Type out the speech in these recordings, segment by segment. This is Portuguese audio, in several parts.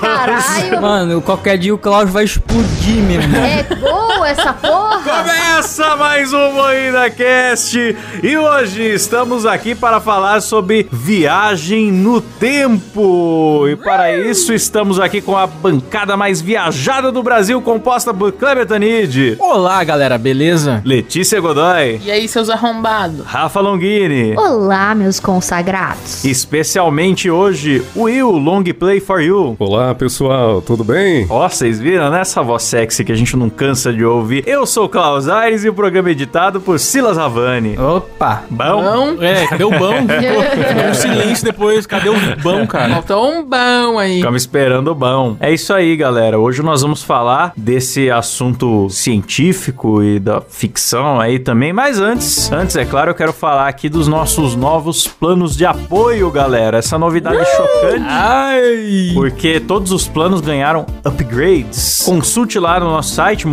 Carniceiro! Mano, qualquer dia o Klaus vai explodir, meu irmão. É essa porra! Começa mais um Moída Cast e hoje estamos aqui para falar sobre viagem no tempo. E para isso estamos aqui com a bancada mais viajada do Brasil, composta por Kleber Tanid, Olá, galera, beleza? Letícia Godoy, E aí, seus arrombados? Rafa Longini. Olá, meus consagrados. Especialmente hoje, Will Long Play for You. Olá pessoal, tudo bem? Ó, vocês viram, né? Essa voz sexy que a gente não cansa de ouvir. Eu sou o Klaus Aires e o programa é editado por Silas Havani. Opa. Bom? Bom. É, cadê o bão? Ficou um silêncio depois, cadê o bão, cara? Faltou um bom aí. Ficamos esperando o bom. É isso aí, galera. Hoje nós vamos falar desse assunto científico e da ficção aí também. Mas antes, antes, é claro, eu quero falar aqui dos nossos novos planos de apoio, galera. Essa novidade chocante. Ai! Porque todos os planos ganharam upgrades. Consulte lá no nosso site,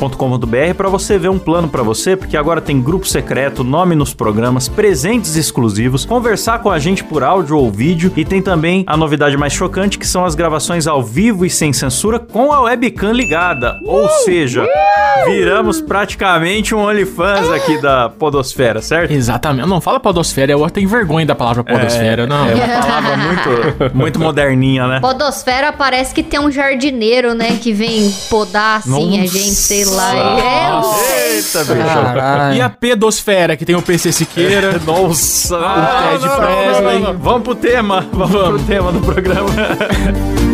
moidacast.com.br, para você ver um plano para você, porque agora tem grupo secreto, nome nos programas, presentes exclusivos, conversar com a gente por áudio ou vídeo e tem também a novidade mais chocante, que são as gravações ao vivo e sem censura com a webcam ligada. Ou seja, viramos praticamente um OnlyFans aqui da podosfera, certo? Exatamente. Não, fala podosfera, eu tenho vergonha da palavra podosfera, não. É uma palavra muito, muito moderninha, né? Podosfera parece que tem um jardineiro, né? Que vem podar assim a Nossa. gente, sei lá. Eita, bicho. Caralho. E a pedosfera, que tem o PC Siqueira. Nossa, Ah, Ted não, Presley. Vamos pro tema, vamos, pro tema do programa.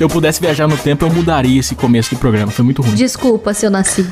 Se eu pudesse viajar no tempo, eu mudaria esse começo do programa. Foi muito ruim. Desculpa se eu nasci.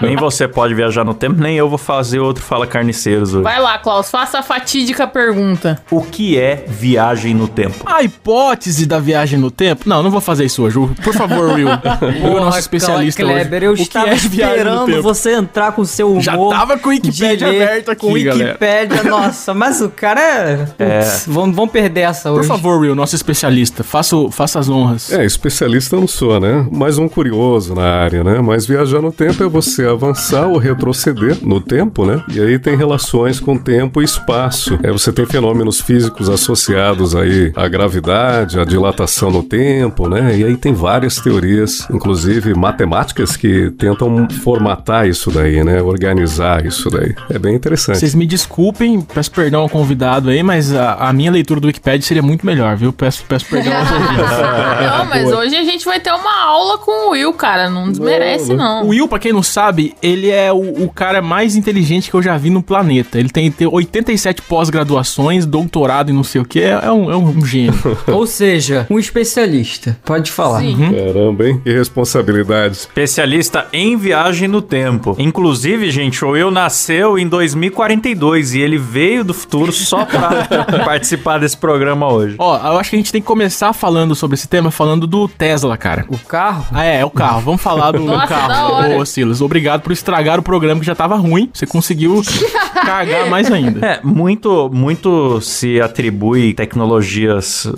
nem você pode viajar no tempo, nem eu vou fazer outro Fala Carniceiros hoje. Vai lá, Klaus, faça a fatídica pergunta. O que é viagem no tempo? A hipótese da viagem no tempo? Não, não vou fazer isso hoje. Por favor, Will. Will é o nosso especialista Kleber, hoje. eu o que estava é viagem no esperando tempo? você entrar com o seu humor. Já tava com o Wikipedia aberto aqui, com galera. Wikipédia, nossa, mas o cara é... Putz, Vamos, vamos perder essa Por hoje. favor, Will, nosso especialista, faça, as honras. É, especialista eu não sou, né? Mais um curioso na área, né? Mas viajar no tempo é você avançar ou retroceder no tempo, né? E aí tem relações com tempo e espaço. É, você tem fenômenos físicos associados aí à gravidade, à dilatação no tempo, né? E aí tem várias teorias, inclusive matemáticas, que tentam formatar isso daí, né? Organizar isso daí. É bem interessante. Vocês me desculpem, peço perdão ao convidado aí, mas a, a minha leitura do Wikipedia seria muito melhor, viu? Peço, peço perdão. Não, mas hoje a gente vai ter uma aula com o Will, cara. Não desmerece, não. O Will, pra quem não sabe, ele é o, o cara mais inteligente que eu já vi no planeta. Ele tem, tem 87 pós-graduações, doutorado e não sei o que. É, é um, é um gênio. Ou seja, um especialista. Pode falar. Sim. Caramba, hein? Que responsabilidade. Especialista em viagem no tempo. Inclusive, gente, o Will nasceu em 2042 e ele veio do futuro só pra participar desse programa hoje. Ó, eu acho que a gente tem que começar começar falando sobre esse tema, falando do Tesla, cara. O carro? Ah, é, é o carro. Vamos falar do, Nossa, carro. Ô, Silas, obrigado por estragar o programa que já tava ruim. Você conseguiu cagar mais ainda. É, muito, muito se atribui tecnologias,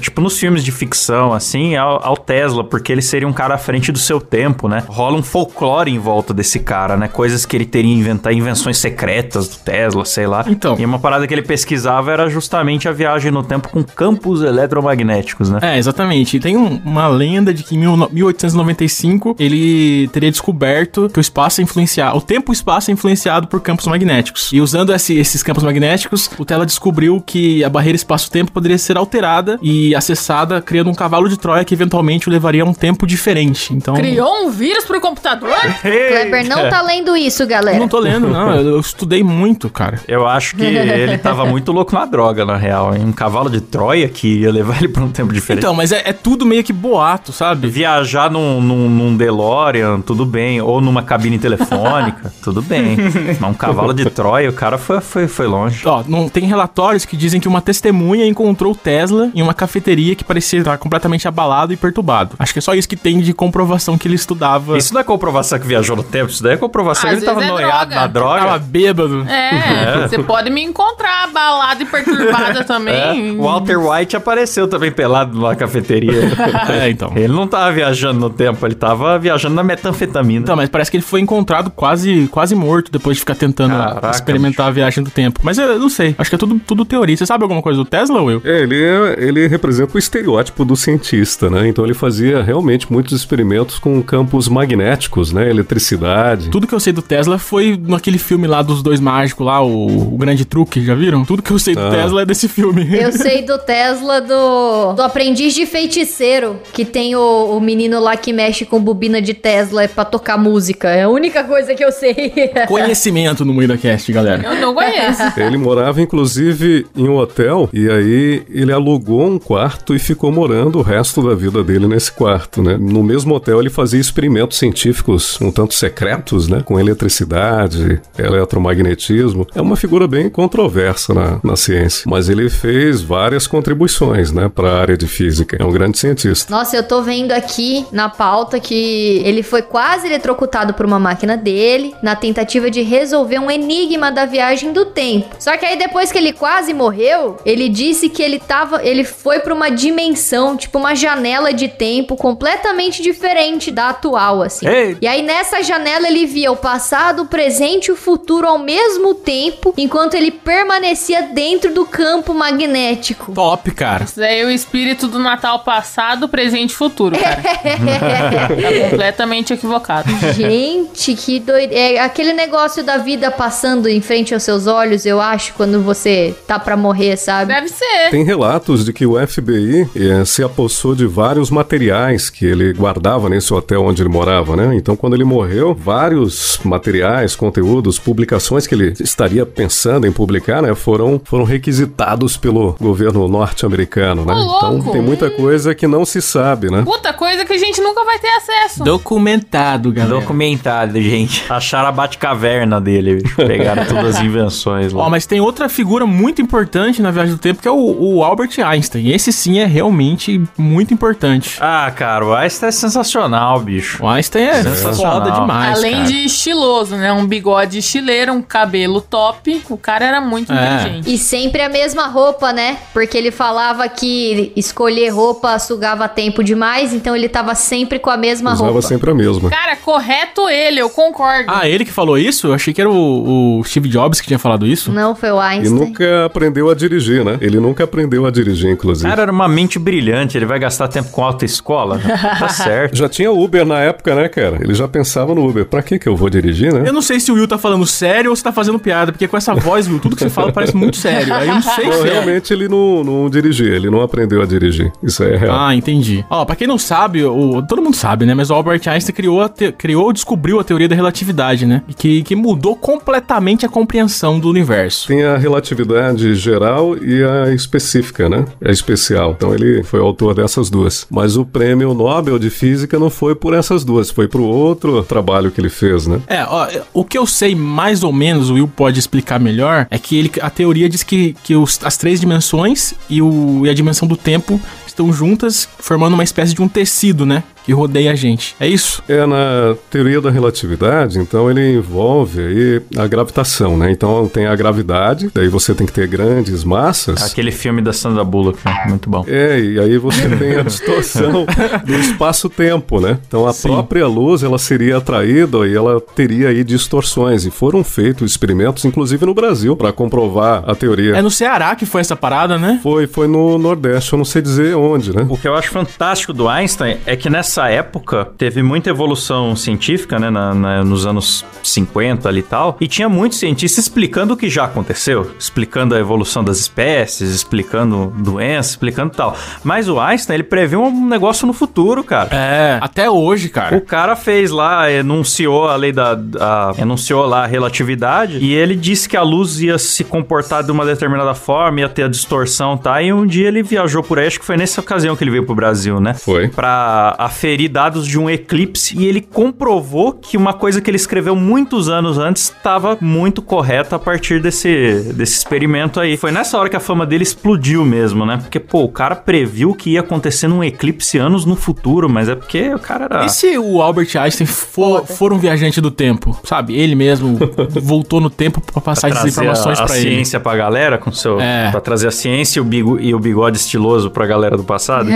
tipo nos filmes de ficção, assim, ao, ao Tesla, porque ele seria um cara à frente do seu tempo, né? Rola um folclore em volta desse cara, né? Coisas que ele teria inventar, invenções secretas do Tesla, sei lá. Então. E uma parada que ele pesquisava era justamente a viagem no tempo com campos eletromagnéticos, né? É, exatamente. E tem um- uma lenda de que em mil- 1895 ele teria descoberto que o espaço é influenciado, o tempo e o espaço é influenciado por campos magnéticos. E usando esse- esses campos magnéticos, o Tesla descobriu que a barreira espaço-tempo poderia ser alterada e acessada criando um cavalo de Troia que eventualmente o levaria a um tempo diferente. Então, Criou um vírus pro computador? Kleber não tá lendo isso, eu galera. não tô lendo, não. Eu, eu estudei muito, cara. Eu acho que ele tava muito louco na droga, na real. hein? Um cavalo de Troia que ia levar ele pra um tempo diferente. Então, mas é, é tudo meio que boato, sabe? Viajar num, num, num DeLorean, tudo bem. Ou numa cabine telefônica, tudo bem. Mas um cavalo de Troia, o cara foi, foi, foi longe. Ó, não tem relatórios que dizem que uma testemunha encontrou o Tesla em uma cafeteria que parecia estar completamente abalado e perturbado. Acho que é só isso que tem de comprovação que ele estudava. Isso não é comprovação que viajou no tempo, isso daí é comprovação Às que ele tava é noiado droga. na droga. Tava bêbado. É, você pode me encontrar abalada e perturbada É, também. o Walter White apareceu também pelado numa cafeteria. É, então. ele não tava viajando no tempo, ele tava viajando na metanfetamina. Então, mas parece que ele foi encontrado quase, quase morto depois de ficar tentando Caraca, experimentar a viagem do tempo. Mas eu não sei. Acho que é tudo, tudo teoria. Você sabe alguma coisa do Tesla, Will? É, ele, é- ele representa o estereótipo do cientista, né? Então ele fazia realmente muitos experimentos com campos magnéticos, né? Eletricidade. Tudo que eu sei do Tesla foi naquele filme lá dos dois mágicos lá, o, o Grande Truque, já viram? Tudo que eu sei do Ah. Tesla é desse filme. Eu sei do Tesla do, do aprendiz de feiticeiro, que tem o, o menino lá que mexe com bobina de Tesla pra tocar música. É a única coisa que eu sei. Conhecimento no Moída Cast, galera. Eu não conheço. Ele morava, inclusive, em um hotel, e aí ele alugou um quarto e ficou morando o resto da vida dele nesse quarto, né? No mesmo hotel ele fazia experimentos científicos um tanto secretos, né? Com eletricidade, eletromagnetismo. É uma figura bem controversa na, na ciência, mas ele fez várias contribuições, né? Para área de física. É um grande cientista. Nossa, eu tô vendo aqui na pauta que ele foi quase eletrocutado por uma máquina dele na tentativa de resolver um enigma da viagem do tempo. Só que aí depois que ele quase morreu, ele disse que ele tava, ele foi pra uma dimensão, tipo uma janela de tempo completamente diferente da atual, assim. Ei. E aí nessa janela ele via o passado, o presente e o futuro ao mesmo tempo, enquanto ele permanecia dentro do campo magnético. Top, cara. Isso daí é o espírito do Natal passado, presente e futuro, cara. tá completamente equivocado. Gente, que doido. É aquele negócio da vida passando em frente aos seus olhos, eu acho, quando você tá pra morrer, sabe? Deve ser. Tem relatos de que o FBI eh, se apossou de vários materiais que ele guardava nesse hotel onde ele morava, né? Então, quando ele morreu, vários materiais, conteúdos, publicações que ele estaria pensando em publicar, né, foram, foram requisitados pelo governo norte-americano, né? Ô, louco! Então, tem muita coisa que não se sabe, né? Puta coisa que a gente nunca vai ter acesso. Documentado, galera. Documentado, gente. Acharam a Batcaverna dele, bicho. Pegaram todas as invenções lá. Ó, mas tem outra figura muito importante na viagem do tempo que é o, o Albert Einstein. Esse sim é realmente muito importante. Ah, cara, o Einstein é sensacional, bicho. O Einstein é Sensacional. foda demais. Além cara. de estiloso, né? Um bigode estileiro, um cabelo top. O cara era muito É. inteligente. E sempre a mesma roupa, né? Porque ele falava que escolher roupa sugava tempo demais, então ele tava sempre com a mesma Usava roupa. sempre a mesma. Cara, correto ele, eu concordo. Ah, ele que falou isso? Eu achei que era o, o Steve Jobs que tinha falado isso. Não foi o Einstein. nunca aprendeu a dirigir, né? Ele nunca aprendeu a dirigir, inclusive. cara era uma mente brilhante, ele vai gastar tempo com autoescola? tá certo. Já tinha Uber na época, né, cara? Ele já pensava no Uber. Pra que que eu vou dirigir, né? Eu não sei se o Will tá falando sério ou se tá fazendo piada, porque com essa voz, Will, tudo que você fala parece muito sério. Aí eu não sei Não, se é. realmente ele não, não dirigia, ele não aprendeu a dirigir. Isso aí é real. Ah, entendi. Ó, pra quem não sabe, o, todo mundo sabe, né? Mas o Albert Einstein criou, a te- criou descobriu a teoria da relatividade, né? E que, que mudou completamente a compreensão do universo. Tem a relatividade geral e a específica, né? A especial. Então ele foi autor dessas duas. Mas o prêmio Nobel de Física não foi por essas duas, foi pro outro trabalho que ele fez, né? É, ó, o que eu sei mais ou menos, o Will pode explicar melhor, é que ele, a teoria diz que, que os- as três dimensões e, o, e a dimensão do tempo estão juntas, formando uma espécie de um tecido, né? Que rodeia a gente. É isso? É na teoria da relatividade, então ele envolve aí a gravitação, né? Então tem a gravidade, daí você tem que ter grandes massas. Aquele filme da Sandra Bullock, né? muito bom. É, e aí você tem a distorção do espaço-tempo, né? Então a Sim. própria luz, ela seria atraída e ela teria aí distorções. E foram feitos experimentos, inclusive no Brasil, para comprovar a teoria. É no Ceará que foi essa parada, né? Foi, foi no Nordeste, eu não sei dizer onde, né? O que eu acho fantástico do Einstein é que nessa época teve muita evolução científica, né, na- na- nos anos 50 ali e tal, e tinha muitos cientistas explicando o que já aconteceu, explicando a evolução das espécies, explicando doenças, explicando tal. Mas o Einstein, ele previu um negócio no futuro, cara. É. Até hoje, O cara. cara fez lá, enunciou a lei da. a- enunciou lá a relatividade e ele disse que a luz ia se comportar de uma determinada forma, ia ter a distorção, tá? E um dia ele viajou por aí, acho que foi nessa ocasião que ele veio pro Brasil, né? Foi. Pra aferir dados de um eclipse e ele comprovou que uma coisa que ele escreveu muitos anos antes estava muito correta a partir desse, desse experimento aí. Foi nessa hora que a fama dele explodiu mesmo, né? Porque, pô, o cara previu que ia acontecer num eclipse anos no futuro, mas é porque o cara era. E se o Albert Einstein for, for um viajante do tempo, sabe? Ele mesmo voltou no tempo pra passar essas trazer informações a, a pra ele. ciência pra galera com seu É. Pra trazer a ciência e o, bigo, e o bigode estiloso pra galera do passado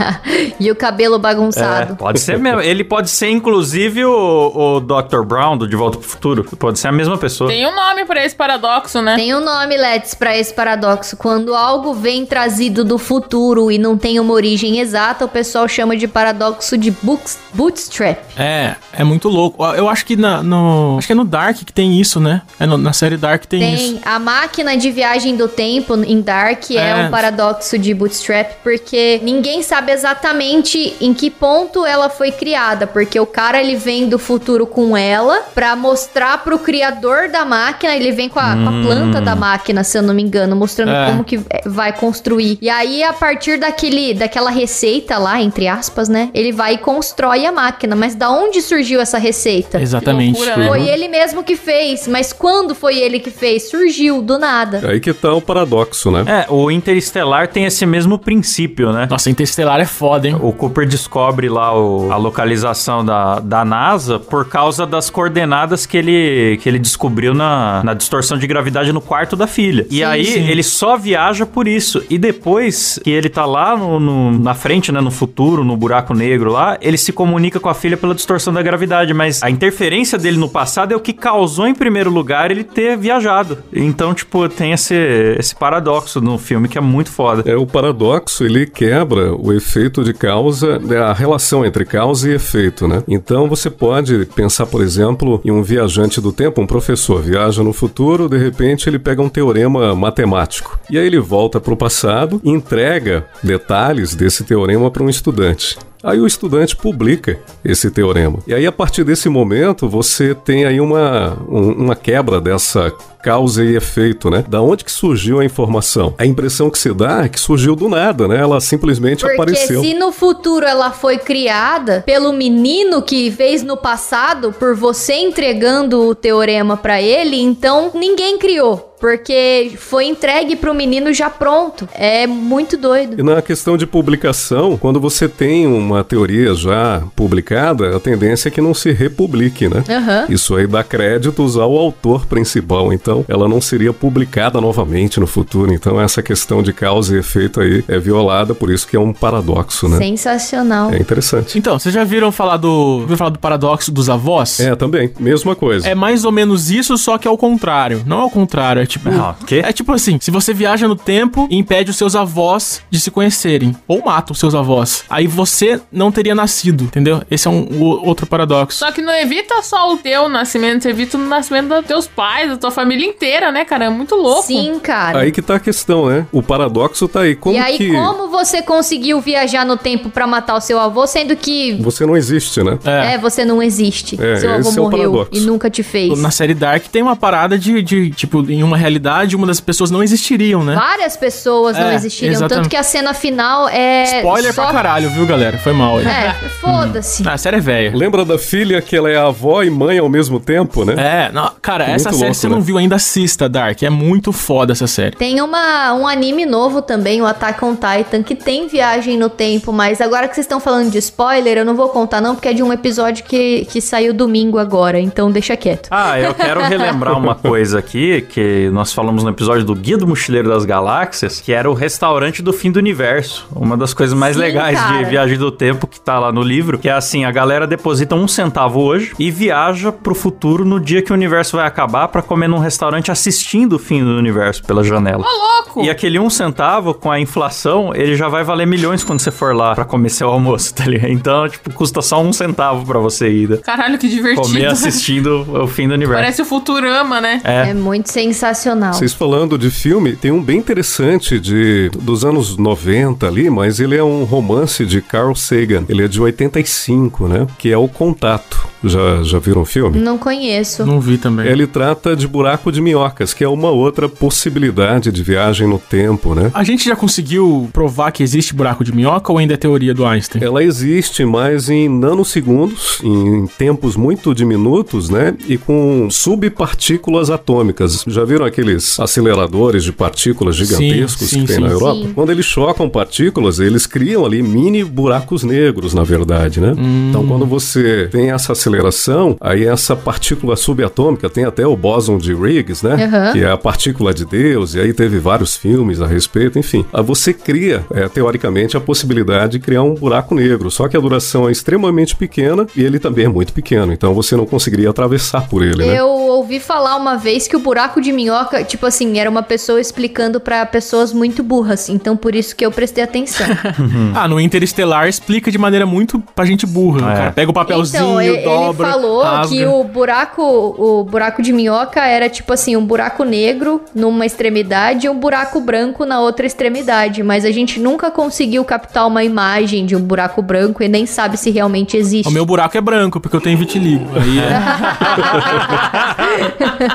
e o cabelo É, pode ser mesmo ele pode ser inclusive o, o Dr. Brown do De Volta pro Futuro pode ser a mesma pessoa Tem um nome pra esse paradoxo, né? Tem um nome, Let's, pra esse paradoxo. Quando algo vem trazido do futuro e não tem uma origem exata, o pessoal chama de paradoxo de books- bootstrap. É, é muito louco. Eu acho que na, no. Acho que é no Dark que tem isso, né? É no- na série Dark tem, isso. Tem a máquina de viagem do tempo em Dark é, É. um paradoxo de Bootstrap, porque ninguém sabe exatamente em que ponto ela foi criada, porque o cara ele vem do futuro com ela pra mostrar pro criador da máquina, ele vem com a, com a planta da máquina, se eu não me engano, mostrando É. como que é, vai construir. E aí a partir daquele daquela receita lá, entre aspas, né, ele vai e constrói a máquina, mas da onde surgiu essa receita? Exatamente. Loucura, né? Foi ele mesmo que fez, mas quando foi ele que fez? Surgiu do nada. Aí que tá o paradoxo, né? é o Interestelar tem esse mesmo princípio né Nossa, Interestelar é foda, hein? o Cooper descobre lá o- a localização da, da NASA por causa das coordenadas que ele, que ele descobriu na, na distorção de gravidade no quarto da filha. E Sim, aí sim. ele só viaja por isso. E depois que ele tá lá no, no- na frente, né, no futuro, no buraco negro lá, ele se comunica com a filha pela distorção da gravidade. Mas a interferência dele no passado é o que causou, em primeiro lugar, ele ter viajado. Então, tipo, tem esse, esse paradoxo no filme que é muito foda. É o paradoxo, ele quebra o efeito de causa, né, a relação entre causa e efeito, né? Então você pode pensar, por exemplo, em um viajante do tempo, um professor viaja no futuro, de repente ele pega um teorema matemático. E aí ele volta para o passado e entrega detalhes desse teorema para um estudante. Aí o estudante publica esse teorema. E aí, a partir desse momento, você tem aí uma, um- uma quebra dessa causa e efeito, né? Da onde que surgiu a informação? A impressão que se dá é que surgiu do nada, né? Ela simplesmente Porque apareceu. se no futuro ela foi criada pelo menino que fez no passado, por você entregando o teorema pra ele, então ninguém criou. Porque foi entregue pro menino já pronto. É muito doido. E na questão de publicação, quando você tem uma teoria já publicada, a tendência é que não se republique, né? Aham. Isso aí dá créditos ao autor principal, então ela não seria publicada novamente no futuro. Então essa questão de causa e efeito aí é violada, por isso que é um paradoxo, né? Sensacional. É interessante. Então, vocês já viram falar do. Viram falar do paradoxo dos avós? É, também, mesma coisa. É mais ou menos isso, só que ao contrário. Não ao contrário, é tipo. Ah, quê? É tipo assim: se você viaja no tempo e impede os seus avós de se conhecerem, ou mata os seus avós, aí você não teria nascido, entendeu? Esse é um o- outro paradoxo. Só que não evita só o teu nascimento, você evita o nascimento dos teus pais, da tua família inteira, né, cara? É muito louco. Sim, cara. Aí que tá a questão, né? O paradoxo tá aí. Como e aí, que como você conseguiu viajar no tempo pra matar o seu avô, sendo que você não existe, né? é, você não existe? É, seu avô esse é o morreu paradoxo. e nunca te fez. Na série Dark tem uma parada de, de, tipo, em uma realidade, uma das pessoas não existiriam, né? Várias pessoas não É, existiriam, exatamente. tanto que a cena final é. Spoiler só... pra caralho, viu, galera? Foi mal aí. É, foda-se. Ah, a série é velha. Lembra da filha que ela é avó e mãe ao mesmo tempo, né? É, não, cara, Muito essa série louco, você não né? viu ainda assista, Dark. É muito foda essa série. Tem uma, um anime novo também, o Attack on Titan, que tem viagem no tempo, mas agora que vocês estão falando de spoiler, eu não vou contar não, porque é de um episódio que, que saiu domingo agora, então deixa quieto. Ah, eu quero relembrar uma coisa aqui, que nós falamos no episódio do Guia do Mochileiro das Galáxias, que era o restaurante do fim do universo. Uma das coisas mais Sim, legais cara. de Viagem do Tempo, que tá lá no livro, que é assim, a galera deposita um centavo hoje e viaja pro futuro no dia que o universo vai acabar pra comer num restaurante assistindo o fim do universo pela janela. Ô, louco! E aquele um centavo, com a inflação, ele já vai valer milhões quando você for lá pra comer seu almoço, tá ligado? Então, tipo, custa só um centavo pra você ir né? Caralho, que divertido. comer assistindo o fim do universo. Parece o Futurama, né? É. É muito sensacional. Vocês falando de filme, tem um bem interessante de dos anos 90 ali, mas ele é um romance de Carl Sagan. Ele é de 85, né? Que é o Contato. Já, já viram o filme? Não conheço. Não vi também. Ele trata de buraco de minhocas, que é uma outra possibilidade de viagem no tempo, né? A gente já conseguiu provar que existe buraco de minhoca ou ainda é teoria do Einstein? Ela existe, mas em nanosegundos, em tempos muito diminutos, né? E com subpartículas atômicas. Já viram aqueles aceleradores de partículas gigantescos sim, que tem sim. na Europa? Sim. Quando eles chocam partículas, eles criam ali mini buracos negros, na verdade, né? Hum. Então, quando você tem essa aceleração, aí essa partícula subatômica tem até o bóson de Higgs, né? Aham. Que é a partícula de Deus, e aí teve vários filmes a respeito, enfim. Aí você cria, é, teoricamente, a possibilidade de criar um buraco negro, só que a duração é extremamente pequena e ele também é muito pequeno, então você não conseguiria atravessar por ele, né? Eu ouvi falar uma vez que o buraco de minhoca, tipo assim, era uma pessoa explicando pra pessoas muito burras. Então por isso que eu prestei atenção. Ah, no Interestelar explica de maneira muito pra gente burra. É. cara pega o papelzinho, então, e- ele dobra, falou rasga. que o buraco, o buraco de minhoca era tipo assim, um buraco negro numa extremidade e um buraco branco na outra extremidade. Mas a gente nunca conseguiu captar uma imagem de um buraco branco e nem sabe se realmente existe. O meu buraco é branco, porque eu tenho vitiligo. Aí é...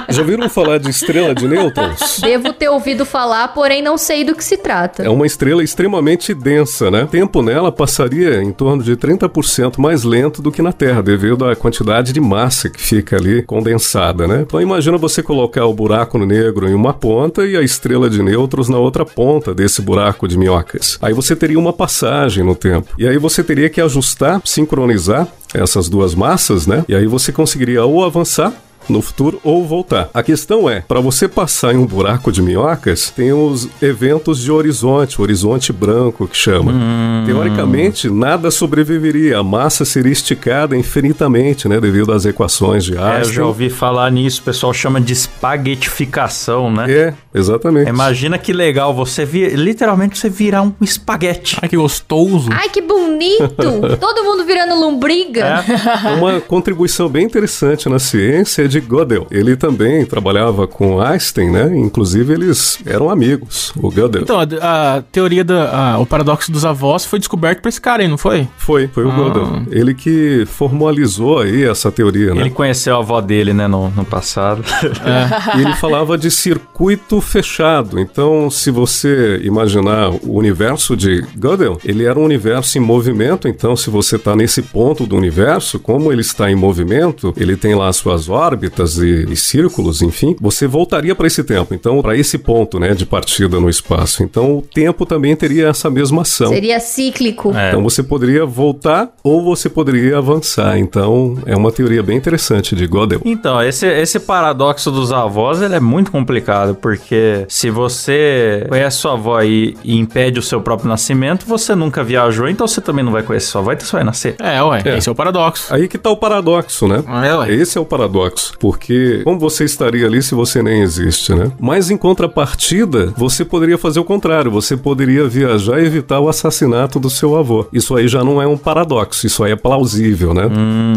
Já ouviram falar de estrela de nêutrons? Devo ter ouvido falar, porém não sei do que se trata. É uma estrela extremamente densa, né? O tempo nela passaria em torno de 30% mais lento do que na Terra, devido à quantidade de massa que fica ali condensada, né? Então imagina você colocar o buraco negro em uma ponta e a estrela de nêutrons na outra ponta desse buraco de minhocas. Aí você teria uma passagem no tempo. E aí você teria que ajustar, sincronizar essas duas massas, né? E aí você conseguiria ou avançar no futuro ou voltar. A questão é, para você passar em um buraco de minhocas, tem os eventos de horizonte, horizonte branco que chama. Teoricamente, nada sobreviveria, a massa seria esticada infinitamente, né, devido às equações de É, eu Einstein. já ouvi falar nisso, o pessoal chama de espaguetificação, né? É, exatamente. Imagina que legal você vir, literalmente você virar um espaguete. Ai, que gostoso. Ai, que bonito! Todo mundo virando lombriga. É. Uma contribuição bem interessante na ciência é de Gödel. Ele também trabalhava com Einstein, né? Inclusive eles eram amigos, o Gödel. Então, a, a teoria da. a- o paradoxo dos avós foi descoberto por esse cara aí, não foi? Foi, foi o Ah. Gödel. Ele que formalizou aí essa teoria, né? Ele conheceu a avó dele, né, no, no passado. E ele falava de circuito fechado. Então, se você imaginar o universo de Gödel, ele era um universo em movimento. Então, se você está nesse ponto do universo, como ele está em movimento, ele tem lá suas órbitas e, e círculos, enfim, você voltaria para esse tempo. Então, para esse ponto, né, de partida no espaço. Então, o tempo também teria essa mesma ação. Seria cíclico. É. Então você poderia voltar ou você poderia avançar. Então é uma teoria bem interessante de Gödel. Então, esse, esse paradoxo dos avós, ele é muito complicado, porque se você conhece sua avó e, e impede o seu próprio nascimento, você nunca viajou, então você também não vai conhecer sua avó, então você vai nascer. É, ué. É. Esse é o paradoxo. Aí que tá o paradoxo, né? É, ué. Esse é o paradoxo, porque como você estaria ali se você nem existe, né? Mas em contrapartida, você poderia fazer o contrário, você poderia viajar e evitar o assassinato do seu avô. Isso aí já não é um paradoxo, isso aí é plausível, né?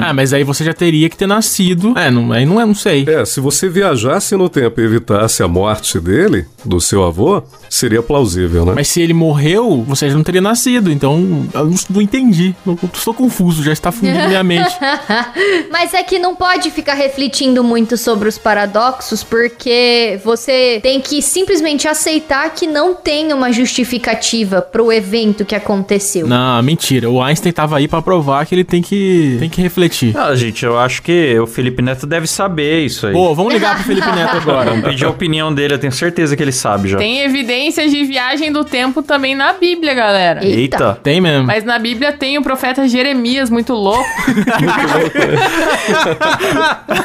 Ah, mas aí você já teria que ter nascido. É, não, aí não é, não sei. É, se você viajasse no tempo e evitasse a morte dele, do seu avô, seria plausível, né? Mas se ele morreu, você já não teria nascido. Então, eu não, não entendi. Eu estou confuso, já está fundindo minha mente. Mas é que não pode ficar refletindo muito sobre os paradoxos porque você tem que simplesmente aceitar que não tem uma justificativa pro evento que aconteceu. Não, mentira. O Einstein tava aí pra provar que ele tem que, tem que refletir. Ah, gente, eu acho que o Felipe Neto deve saber isso aí. Pô, vamos ligar pro Felipe Neto agora. Vamos pedir a opinião dele, eu tenho certeza que ele sabe já. Tem evidências de viagem do tempo também na Bíblia, galera. Eita. Tem mesmo. Mas na Bíblia tem o profeta Jeremias, muito louco.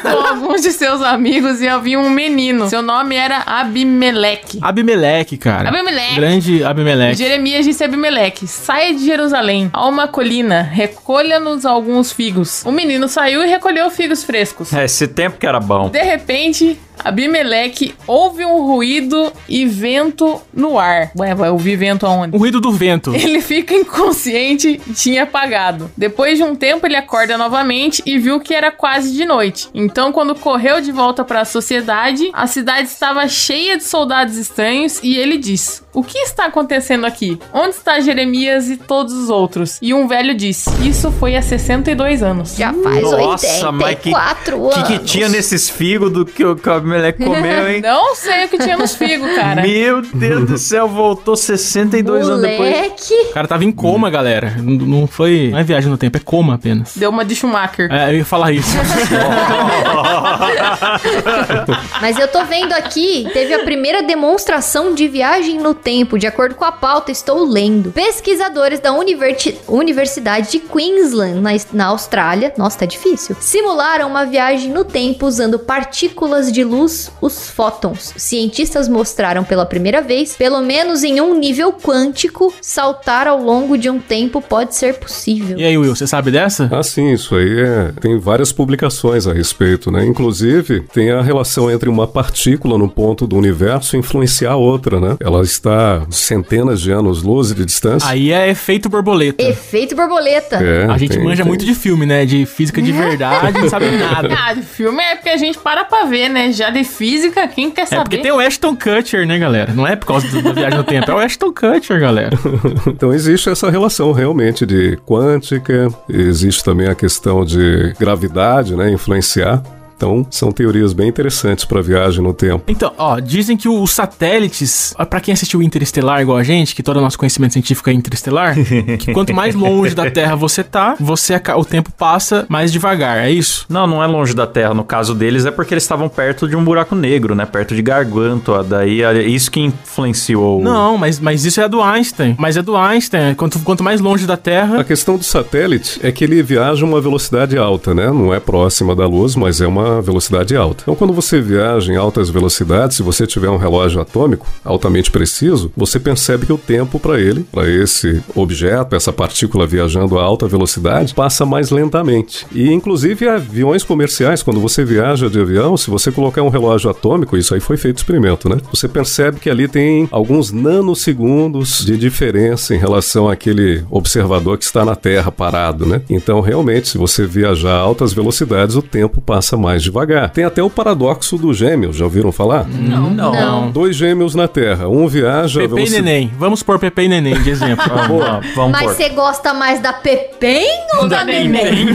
Com alguns de seus amigos e havia um menino. Seu nome era Abimeleque. Abimeleque, cara. Abimeleque. Grande Abimeleque. Jeremias disse a Abimeleque: Saia de Jerusalém a uma colina, recolha-nos alguns figos. O menino saiu e recolheu figos frescos. É, esse tempo que era bom. De repente, Abimeleque ouve um ruído e vento no ar. Ué, vai ouvir vento aonde? O ruído do vento. Ele fica inconsciente e tinha apagado. Depois de um tempo, ele acorda novamente e viu que era quase de noite. Então, quando correu de volta para a sociedade, a cidade estava cheia de soldados estranhos e ele diz: O que está acontecendo aqui? Onde está Jeremias e todos os outros? E um velho disse: Isso foi há 62 anos. Já faz Nossa, mas que- 84 O anos. que, que tinha nesses figos do que o Abimeleque comeu, hein? Não sei o que tinha nos figos, cara. Meu Deus do céu, voltou 62 anos depois. Moleque. O cara tava em coma, galera. Não, não foi. Não é viagem no tempo, é coma apenas. Deu uma de Schumacher. É, eu ia falar isso. Mas eu tô vendo aqui, teve a primeira demonstração de viagem no tempo, de acordo com a pauta, estou lendo. Pesquisadores da Universi- Universidade de Queensland, na, na Austrália, nossa, tá difícil, simularam uma viagem no tempo usando partículas de luz, os fótons. Cientistas mostraram pela primeira vez, pelo menos em um nível quântico, saltar ao longo de um tempo pode ser possível. E aí, Will, você sabe dessa? Ah, sim, isso aí é. Tem várias publicações a respeito, né? Inclusive, tem a relação entre uma partícula no ponto do universo influenciar a outra, né? Ela está centenas de anos-luz de distância. Aí é efeito borboleta. Efeito borboleta. É, A gente tem- manja tem- muito de filme, né? De física de verdade, não sabe nada. Ah, de filme é porque a gente para pra ver, né? Já de física, quem quer É saber? porque tem o Ashton Kutcher, né, galera? Não é por causa do- da viagem no tempo, é o Ashton Kutcher, galera. Então existe essa relação realmente de quântica, existe também a questão de gravidade, né? Influenciar. Então são teorias bem interessantes para viagem no tempo. Então, ó, dizem que os satélites, ó, pra quem assistiu Interestelar igual a gente, que todo o nosso conhecimento científico é interestelar, que quanto mais longe da Terra você tá, você o tempo passa mais devagar, é isso? Não, não é longe da Terra. No caso deles é porque eles estavam perto de um buraco negro, né? Perto de Gargantua. Daí é isso que influenciou. Não, mas, mas isso é do Einstein. Mas é do Einstein. Quanto, quanto mais longe da A Terra. questão do satélite é que ele viaja uma velocidade alta, né? Não é próxima da luz, mas é uma velocidade alta. Então, quando você viaja em altas velocidades, se você tiver um relógio atômico altamente preciso, você percebe que o tempo para ele, para esse objeto, essa partícula viajando a alta velocidade, passa mais lentamente. E, inclusive, aviões comerciais, quando você viaja de avião, se você colocar um relógio atômico, isso aí foi feito experimento, né? Você percebe que ali tem alguns nanosegundos de diferença em relação àquele observador que está na Terra parado, né? Então, realmente, se você viajar a altas velocidades, o tempo passa mais devagar. Tem até o paradoxo do gêmeo, já ouviram falar? Não, Não. Dois gêmeos na Terra, um viaja a Pepe e velocidade... Neném. Vamos pôr Pepe e Neném de exemplo. Boa, vamos Mas você gosta mais da Pepem ou da Neném?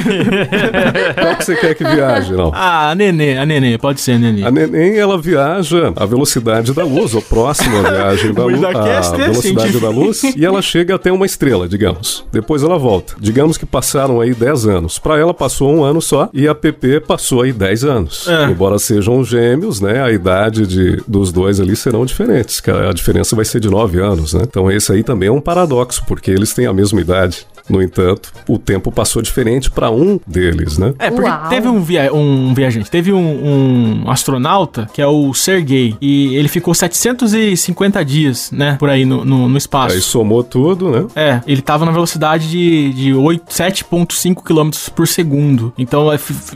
Qual que você quer que viaje, não? ah, a Nenê, a Nenê, pode ser a Nenê. A neném, ela viaja a velocidade da luz, ou próximo à viagem da luz, a é velocidade científico. da luz, e ela chega até uma estrela, digamos. Depois ela volta. Digamos que passaram aí 10 anos. Para ela passou um ano só, e a PP passou aí 10 anos. É. Embora sejam gêmeos, né, a idade de, dos dois ali serão diferentes. a diferença vai ser de 9 anos, né? Então esse aí também é um paradoxo, porque eles têm a mesma idade. No entanto, o tempo passou diferente para um deles, né? É, porque Uau. teve um, via um viajante, teve um, um astronauta, que é o Sergei, e ele ficou 750 dias, né, por aí no, no, no espaço. Aí somou tudo, né? É, ele tava na velocidade de, de oito- 7,5 km por segundo. Então,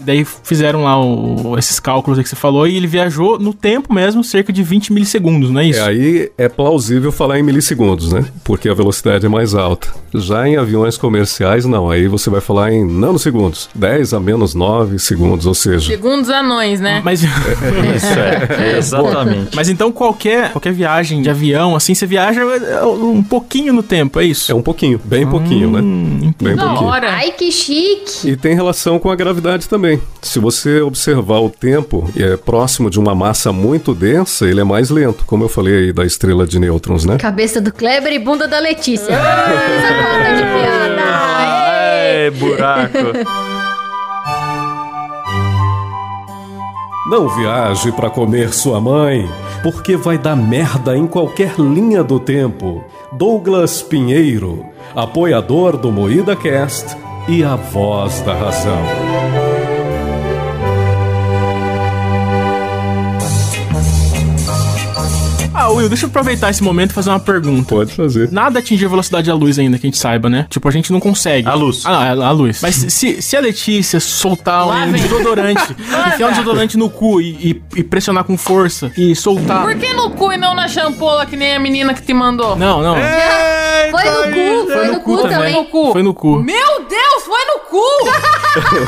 daí fizeram lá o- esses cálculos aí que você falou e ele viajou no tempo mesmo, cerca de 20 milissegundos, não é isso? É, aí é plausível falar em milissegundos, né? Porque a velocidade é mais alta. Já em aviões comerciais, não. Aí você vai falar em nanosegundos. 10 a menos 9 segundos, ou seja... Segundos anões, né? Mas, Isso, é. é, exatamente. mas então qualquer, qualquer viagem de avião, assim, você viaja é, um pouquinho no tempo, é isso? É um pouquinho, bem pouquinho, né? Hum, Bem pouquinho. hora. Ai, que chique. E tem relação com a gravidade também. Se você observar o tempo e é próximo de uma massa muito densa, ele é mais lento, como eu falei aí da estrela de nêutrons, né? Cabeça do Kleber e bunda da Letícia. Fiz a conta de piada. É, buraco. Não viaje para comer sua mãe, porque vai dar merda em qualquer linha do tempo. Douglas Pinheiro, apoiador do Moída Cast e a voz da razão. Ah, Will, deixa eu aproveitar esse momento e fazer uma pergunta. Pode fazer. Nada atingiu a velocidade da luz ainda, que a gente saiba, né? Tipo, a gente não consegue. A luz. Ah, a, a luz. Mas se, se a Letícia soltar Lá um vem. desodorante, enfiar um desodorante no cu e, e- e pressionar com força e soltar. Por que no cu e não na champola, que nem a menina que te mandou? Não, não. Foi no cu, foi no cu Foi também. no cu. Foi no cu. Meu Deus, foi no cu!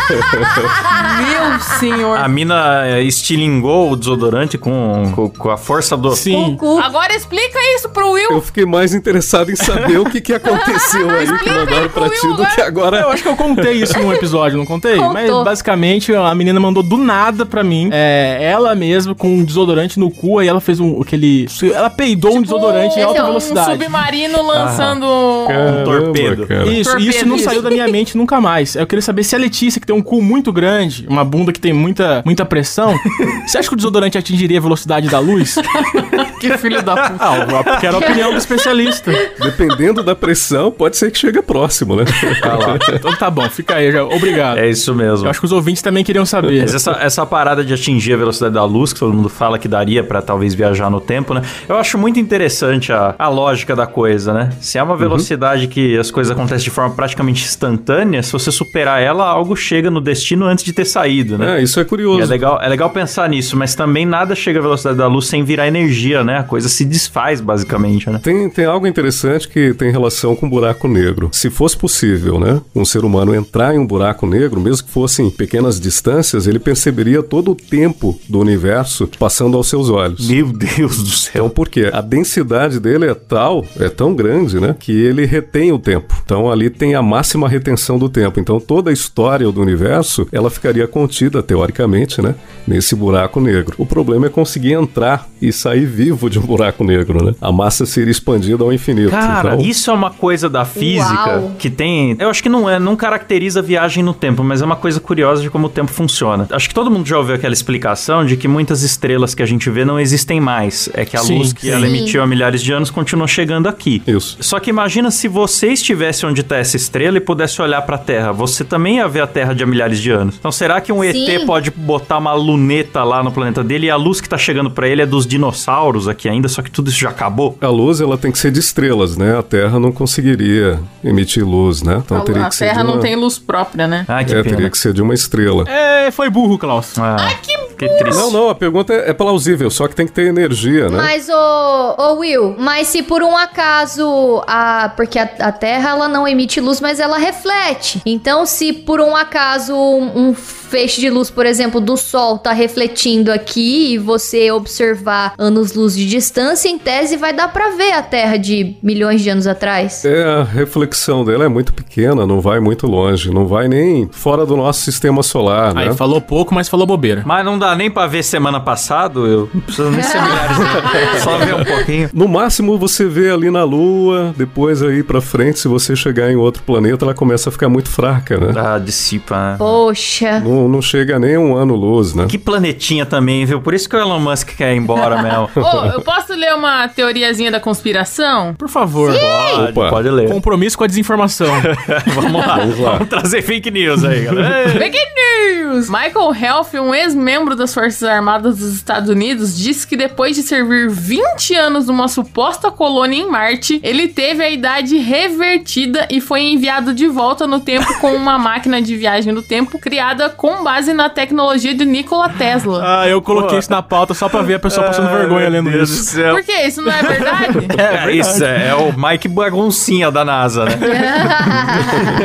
Meu senhor. A mina é, estilingou o desodorante com, com, com a força do... Sim. Cu. Agora explica isso pro Will. Eu fiquei mais interessado em saber o que, que aconteceu aí que mandaram pra ti do que agora. Eu acho que eu contei isso num episódio, não contei? Contou. Mas basicamente a menina mandou do nada pra mim. É, ela mesma com um desodorante no cu, aí ela fez um aquele. Ela peidou um desodorante em alta é um Um velocidade. submarino lançando. um Caramba, torpedo. cara. Isso, Torpedo, isso não isso. saiu da minha mente nunca mais. Eu queria saber se a Letícia, que tem um cu muito grande, uma bunda que tem muita, muita pressão, você acha que o desodorante atingiria a velocidade da luz? Que filho da puta. Ah, porque era a opinião do especialista. Dependendo da pressão, pode ser que chegue próximo, né? Ah lá. Então tá bom, fica aí, já. obrigado. É isso mesmo. Eu acho que os ouvintes também queriam saber. Mas essa, essa parada de atingir a velocidade da luz, que todo mundo fala que daria pra talvez viajar no tempo, né? Eu acho muito interessante a, a lógica da coisa, né? Se é uma velocidade que as coisas acontecem de forma praticamente instantânea, se você superar ela, algo chega no destino antes de ter saído, né? É, isso é E curioso. é legal, é legal pensar nisso, mas também nada chega à velocidade da luz sem virar energia, né? A coisa se desfaz, basicamente, né? Tem, tem algo interessante que tem relação com buraco negro. Se fosse possível, né, um ser humano entrar em um buraco negro, mesmo que fossem pequenas distâncias, ele perceberia todo o tempo do universo passando aos seus olhos. Meu Deus do céu. Então, por quê? A densidade dele é tal, é tão grande, né, que ele retém o tempo. Então, ali tem a máxima retenção do tempo. Então, toda a história do universo, ela ficaria contida, teoricamente, né, nesse buraco negro. O problema é conseguir entrar e sair vivo de um buraco negro, né? A massa seria expandida ao infinito. Cara, então, isso é uma coisa da física Uau. que tem. Eu acho que não é, não caracteriza a viagem no tempo, mas é uma coisa curiosa de como o tempo funciona. Acho que todo mundo já ouviu aquela explicação de que muitas estrelas que a gente vê não existem mais. É que a Sim, luz que sim. ela emitiu há milhares de anos continua chegando aqui. Isso. Só que imagina se você estivesse onde está essa estrela e pudesse olhar para a Terra. Você também ia ver a Terra de há milhares de anos. Então será que um ET Sim. pode botar uma luneta lá no planeta dele e a luz que tá chegando para ele é dos dinossauros aqui ainda, só que tudo isso já acabou? A luz ela tem que ser de estrelas, né? A Terra não conseguiria emitir luz, né? Então teria a que ser Terra de uma... não tem luz própria, né? Ai, que É, pena. teria que ser de uma estrela. É, foi burro, Klaus. Ah, que, triste. Não, não, a pergunta é, é plausível, só que tem que ter energia, né? Mas, ô, ô Will, mas se por um acaso a. Porque a, a Terra ela não emite luz, mas ela reflete. Então, se por um acaso um, um feixe de luz, por exemplo, do Sol tá refletindo aqui e você observar anos-luz de distância, em tese vai dar pra ver a Terra de milhões de anos atrás. É, a reflexão dela é muito pequena, não vai muito longe, não vai nem fora do nosso sistema solar, né? Aí falou pouco, mas falou bobeira. Mas não dá nem pra ver semana passada, eu não preciso nem ser milhares de... Só ver um pouquinho. No máximo você vê ali na Lua, depois aí pra frente, se você chegar em outro planeta, ela começa a ficar muito fraca, né? Ah, dissipa, né? Poxa. Não, não chega nem um ano luz, né? Que planetinha também, viu? Por isso que o Elon Musk quer ir embora mesmo. Ô, eu posso ler uma teoriazinha da conspiração? Por favor. Pode, Opa. pode ler. Compromisso com a desinformação. Vamos lá. Vamos lá. Vamos trazer fake news aí, galera. Fake news! Michael Helf, um ex-membro das Forças Armadas dos Estados Unidos, disse que depois de servir 20 anos numa suposta colônia em Marte, ele teve a idade revertida e foi enviado de volta no tempo com uma máquina de viagem no tempo criada com com base na tecnologia de Nikola Tesla. Ah, eu coloquei isso na pauta só pra ver a pessoa passando vergonha lendo Deus do isso. céu. Por quê? Isso não é verdade? É, isso é, é o Mike Baguncinha da NASA, né?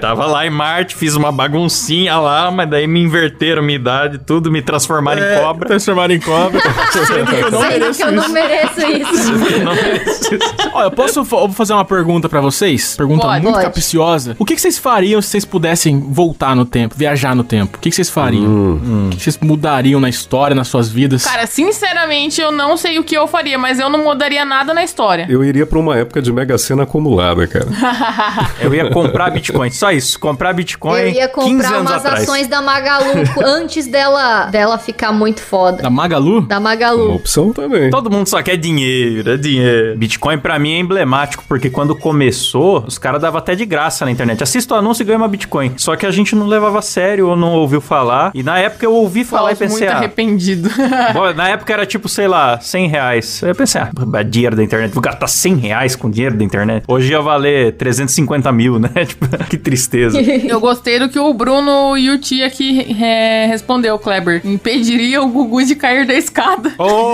Tava lá em Marte, fiz uma baguncinha lá, mas daí me inverteram minha idade, tudo, me transformaram em cobra. Transformado em cobra. Sendo que eu não Sendo mereço que eu não isso. mereço isso. Não mereço isso. Olha, eu posso fa- eu vou fazer uma pergunta pra vocês? Pergunta Pode. muito Pode. capciosa. O que, que vocês fariam se vocês pudessem voltar no tempo, viajar no tempo? O que, que vocês fariam? O que que vocês mudariam na história, nas suas vidas? Cara, sinceramente, eu não sei o que eu faria, mas eu não mudaria nada na história. Eu iria pra uma época de Mega Sena acumulada, cara. Eu ia comprar Bitcoin, só isso. Comprar Bitcoin Eu ia 15 comprar anos umas atrás. ações da Magalu antes dela, dela ficar muito foda. Da Magalu? Da Uma Magalu. opção também. Todo mundo só quer dinheiro, é dinheiro. Bitcoin pra mim é emblemático, porque quando começou, os caras davam até de graça na internet. Assista o anúncio e ganha uma Bitcoin. Só que a gente não levava a sério ou não ouviu falar. E na época eu ouvi falar e pensei, muito ah, arrependido. Bom, na época era tipo, sei lá, 100 reais. Aí Eu pensei, ah, é dinheiro da internet. Vou gastar 100 reais com dinheiro da internet. Hoje ia valer 350 mil, né? Tipo, que tristeza. Eu gostei do que o Bruno Yuti aqui é, respondeu, Kleber. Impediria o Gugu de cair da escada. Oh!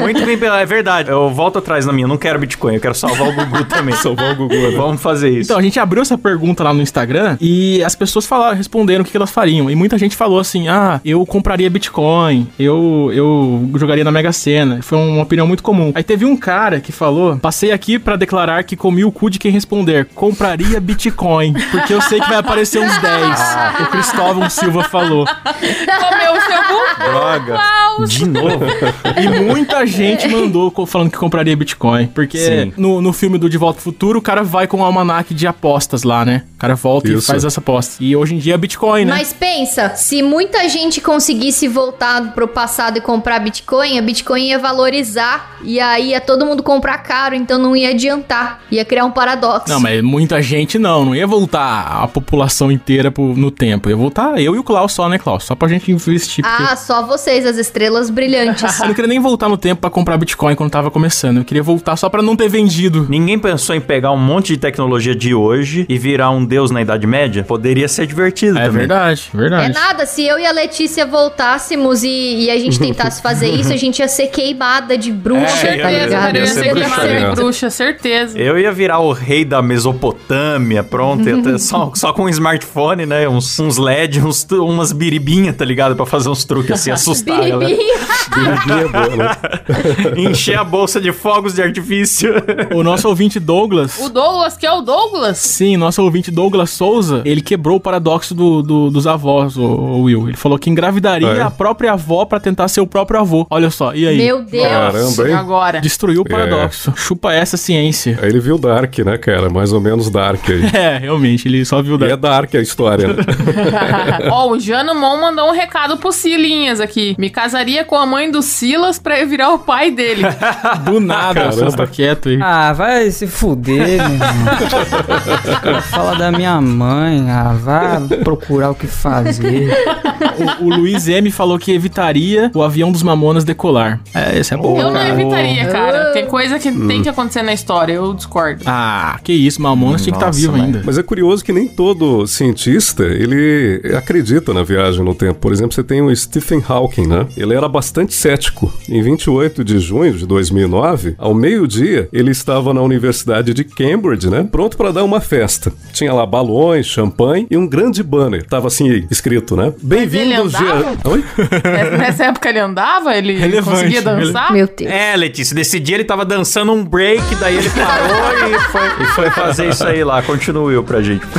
Muito bem, é verdade. Eu volto atrás na minha. Eu não quero Bitcoin, eu quero salvar o Gugu também. Salvar o Gugu, né? Vamos fazer isso. Então, a gente abriu essa pergunta lá no Instagram e as pessoas falaram, responderam o que, que elas fariam. E muita gente falou assim: ah, eu compraria Bitcoin, eu, eu jogaria na Mega Sena. Foi uma opinião muito comum. Aí teve um cara que falou: passei aqui pra declarar que comi o cu de quem responder, compraria Bitcoin, porque eu sei que vai aparecer uns 10. O Cristóvão Silva falou. Comeu o seu cu. Droga. De novo. E muita gente mandou falando que compraria Bitcoin. Porque Sim. no, no filme do De Volta ao Futuro, o cara vai com um almanac de apostas lá, né? O cara volta e Isso. faz essa aposta. E hoje em dia é Bitcoin, né? Mas pensa, se muita gente conseguisse voltar pro passado e comprar Bitcoin, a Bitcoin ia valorizar e aí ia todo mundo comprar caro, então não ia adiantar. Ia criar um paradoxo. Não, mas muita gente não. Não ia voltar a população inteira pro- no tempo. Ia voltar eu e o Klaus só, né, Klaus? Só pra gente investir. Porque Ah, só vocês, as estrelas brilhantes. eu não queria nem voltar no tempo pra comprar Bitcoin quando tava começando. Eu queria voltar só pra não ter vendido. Ninguém pensou em pegar um monte de tecnologia de hoje e virar um deus na Idade Média? Poderia ser divertido É também. verdade, É verdade. nada, se eu e a Letícia voltássemos e, e a gente tentasse fazer isso, a gente ia ser queimada de bruxa, É, tá ligado? cara, ia ser ser queimada de bruxa, certeza. Eu ia virar o rei da Mesopotâmia, pronto. ia ter só, só com um smartphone, né? Uns, uns LED, uns, umas biribinhas, tá ligado? Pra fazer uns truques assim, assustar. Biribinha. Biribinha é boa, né? Encher a bolsa de fogos de artifício. O nosso ouvinte Douglas. O Douglas, que é o Douglas? Sim, nosso ouvinte Douglas Souza, ele quebrou o paradoxo do, do- dos avós, o, o Will. Ele falou que engravidaria é? a própria avó pra tentar ser o próprio avô. Olha só, e aí? Meu Deus. Caramba, E hein? agora? Destruiu o paradoxo. Chupa essa ciência. Aí ele viu Dark, né, cara? Mais ou menos Dark aí. É, realmente, ele só viu E da... é Dark a história, né? Ó, o Jano Mon mandou um recado pro Silinhas aqui. Me casaria com a mãe do Silas pra eu virar o pai dele. do nada. Caramba. Você tá quieto aí. Ah, vai se fuder, meu irmão. Fala da minha mãe. Ah, vá procurar o que fazer. O, o Luiz M falou que evitaria o avião dos Mamonas decolar. É, esse é bom. Eu não cara. evitaria, cara. Tem coisa que tem que acontecer na história, eu discordo. Ah, que isso, Mamonas tinha que estar Nossa, vivo mas- ainda. Mas é curioso que nem todo cientista, ele acredita na viagem no tempo. Por exemplo, você tem o Stephen Hawking, né? Ele era bastante cético. Em 28 de junho de 2009, ao meio-dia, ele estava na Universidade de Cambridge, né? Pronto para dar uma festa. Tinha lá balões, champanhe e um grande banner. Tava assim escrito, né? Bem-vindos? Gia... Oi? Nessa- época ele andava? Ele Relevante, conseguia dançar? Meu Deus. É, Letícia, nesse dia ele tava dançando um break, daí ele parou e foi, e foi fazer isso aí lá. Continua eu pra gente.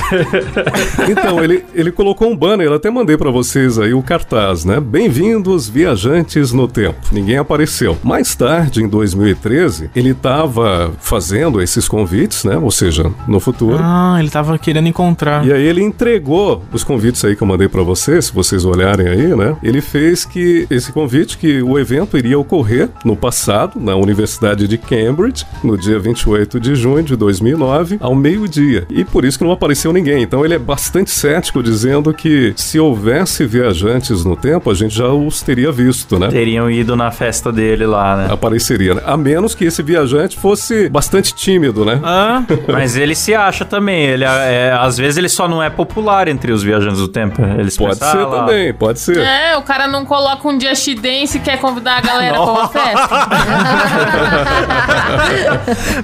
Então, ele, ele colocou um banner, eu até mandei pra vocês aí o cartaz, né? Bem-vindos, viajantes no tempo. Ninguém apareceu. Mais tarde, em 2013, ele tava fazendo esses convites, né? Ou seja, no futuro. Ah, ele tava querendo encontrar. E aí ele entregou os convites aí que eu mandei pra vocês, se vocês olharem aí, né? Ele fez que esse convite que o evento iria ocorrer no passado, na Universidade de Cambridge, no dia 28 de junho de 2009, ao meio-dia. E por isso que não apareceu ninguém. Então ele é bastante cético dizendo que se houvesse viajantes no tempo, a gente já os teria visto, né? Teriam ido na festa dele lá, né? Apareceria, né? A menos que esse viajante fosse bastante tímido, né? Ah, Mas ele se acha também. Ele é, é, às vezes ele só não é popular entre os viajantes do tempo. Eles Pode pensam, ser "Ah, também, pode ser. É, o cara não coloca um Just Dance e quer convidar a galera pra uma festa.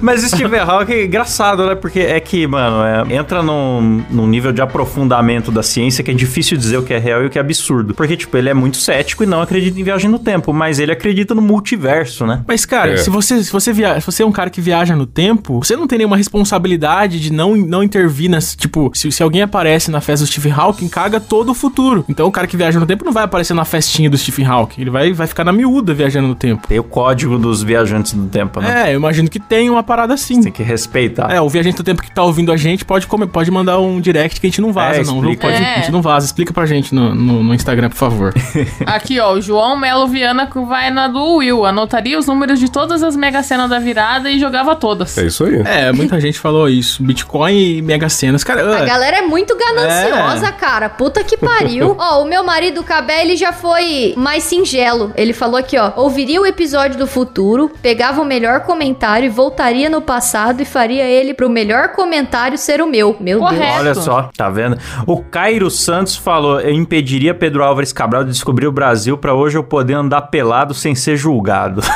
Mas Stephen Hawking é engraçado, né? Porque é que, mano, é- entra num, num nível de aprofundamento da ciência que é difícil dizer o que é real e o que é absurdo. Porque, tipo, ele é muito cético e não acredita em viagem no tempo, mas ele acredita no multiverso, né? Mas, cara, É. se, você, se, você via, se você é um cara que viaja no tempo, você não tem nenhuma responsabilidade de não, não intervir nas. Tipo, se, se alguém aparece na festa do Stephen Hawking, caga todo o futuro. Então o cara que viaja no tempo não vai aparecer na festinha do Stephen Hawking. Ele vai, vai ficar na miúda viajando no tempo. Tem o código dos viajantes do tempo, né? É, eu imagino que tem uma parada assim. Tem que respeitar. É, o viajante do tempo que tá ouvindo a gente pode, come- pode mandar um direct que a gente não vaza, É, não. Pode, É. A gente não vaza. Explica pra gente no, no, no Instagram, por favor. Aqui, ó, o João Melo Viana que vai na do Will. Anotaria os números de todas as Mega Sena da virada e jogava todas. É isso aí. é, muita gente falou isso. Bitcoin e Mega Cenas. Cara, A galera é muito gananciosa, É. cara. Puta que pariu. ó, o meu marido Cabé, ele já foi mais singelo. Ele falou aqui, ó. Ouviria o episódio do futuro, pegava o melhor comentário e voltaria no passado e faria ele pro melhor comentário ser o meu. Meu Correto. Deus. Olha só, tá vendo? O Cairo Santos falou: eu impediria Pedro Álvares Cabral de descobrir o Brasil pra hoje eu poder andar pelado sem ser julgado.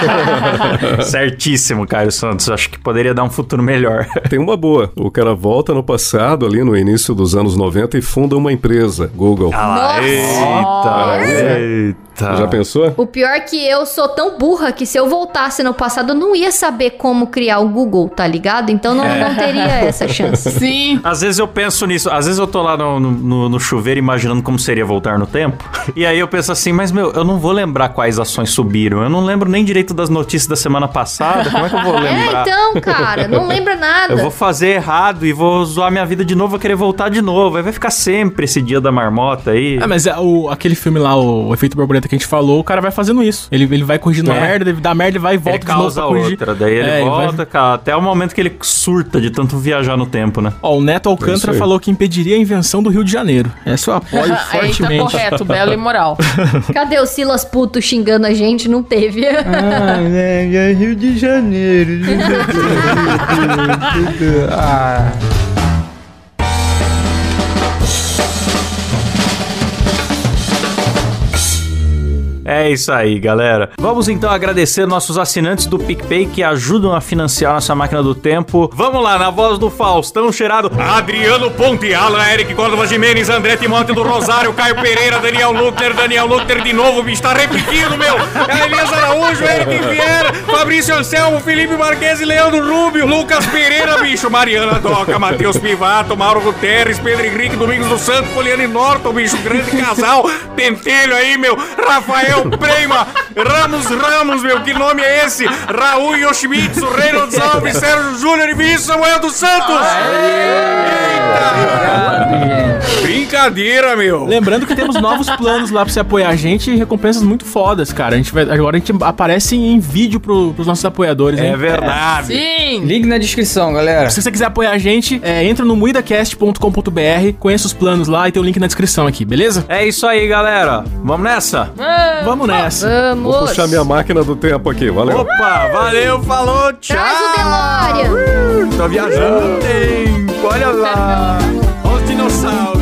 Certíssimo, Cairo Santos. Acho que poderia dar um futuro melhor. Tem uma boa. O cara volta no passado, ali no início dos anos 90, e funda uma empresa, Google. Ah, Nossa. eita, eita. Já pensou? O pior é que eu sou tão burra que se eu voltasse no passado, eu não ia saber como criar o Google, tá ligado? Então não, não teria essa chance. Sim. Às vezes eu penso nisso, às vezes eu tô lá no, no, no chuveiro imaginando como seria voltar no tempo. E aí eu penso assim, mas meu, eu não vou lembrar quais ações subiram. Eu não lembro nem direito das notícias da semana passada. Como é que eu vou É, lembrar? então, cara, não lembra nada. Eu vou fazer errado e vou zoar minha vida de novo, vou querer voltar de novo. Aí vai ficar sempre esse dia da marmota aí. É, mas é, o, aquele filme lá, o, o Efeito Borboleta que a gente falou, o cara vai fazendo isso. Ele, ele vai corrigindo a É. merda, ele dá merda, ele vai e ele volta de novo causa pra corrigir. outra, daí ele É, vai- volta, cara, até o momento que ele surta de tanto viajar no tempo, né? Ó, o Neto É Alcântara aí. falou que impediria a invenção do Rio de Janeiro. Essa eu apoio Eita, fortemente. correto, belo e moral. Cadê o Silas Puto xingando a gente? Não teve. Ah, é, é Rio de Janeiro. ah. É isso aí, galera. Vamos então agradecer nossos assinantes do PicPay que ajudam a financiar nossa máquina do tempo. Vamos lá, na voz do Faustão cheirado. Adriano Ponte, Alan, Eric Córdova Jimenez, André Timóteo do Rosário, Caio Pereira, Daniel Luckner, Daniel Luckner de novo, bicho, tá repetindo, meu. É Elias Araújo, Eric Vieira, Fabrício Anselmo, Felipe Marques e Leandro Rubio, Lucas Pereira, bicho, Mariana Doca, Matheus Pivato, Mauro Guterres, Pedro Henrique, Domingos do Santo, Poliane Norton, bicho, grande casal, Pentelho aí, meu, Rafael Prema, Ramos Ramos, meu, que nome é esse? Raul Yoshimitsu, Reynolds Alves, Sérgio Júnior e Vinícius Samuel dos Santos! Eita! Brincadeira, meu! Lembrando que temos novos planos lá pra você apoiar a gente e recompensas muito fodas, cara. A gente vai, agora a gente aparece em vídeo pro, pros nossos apoiadores, hein? É verdade. Sim. Link na descrição, galera. Se você quiser apoiar a gente, é, entra no muidacast.com.br, conheça os planos lá e tem o link na descrição aqui, beleza? É isso aí, galera. Vamos nessa? Ah, Vamos nessa. Vamos. Vou puxar minha máquina do tempo aqui, valeu. Opa, valeu, falou, tchau! Traz o DeLorean. Tô viajando no tempo, olha lá! Os dinossauros!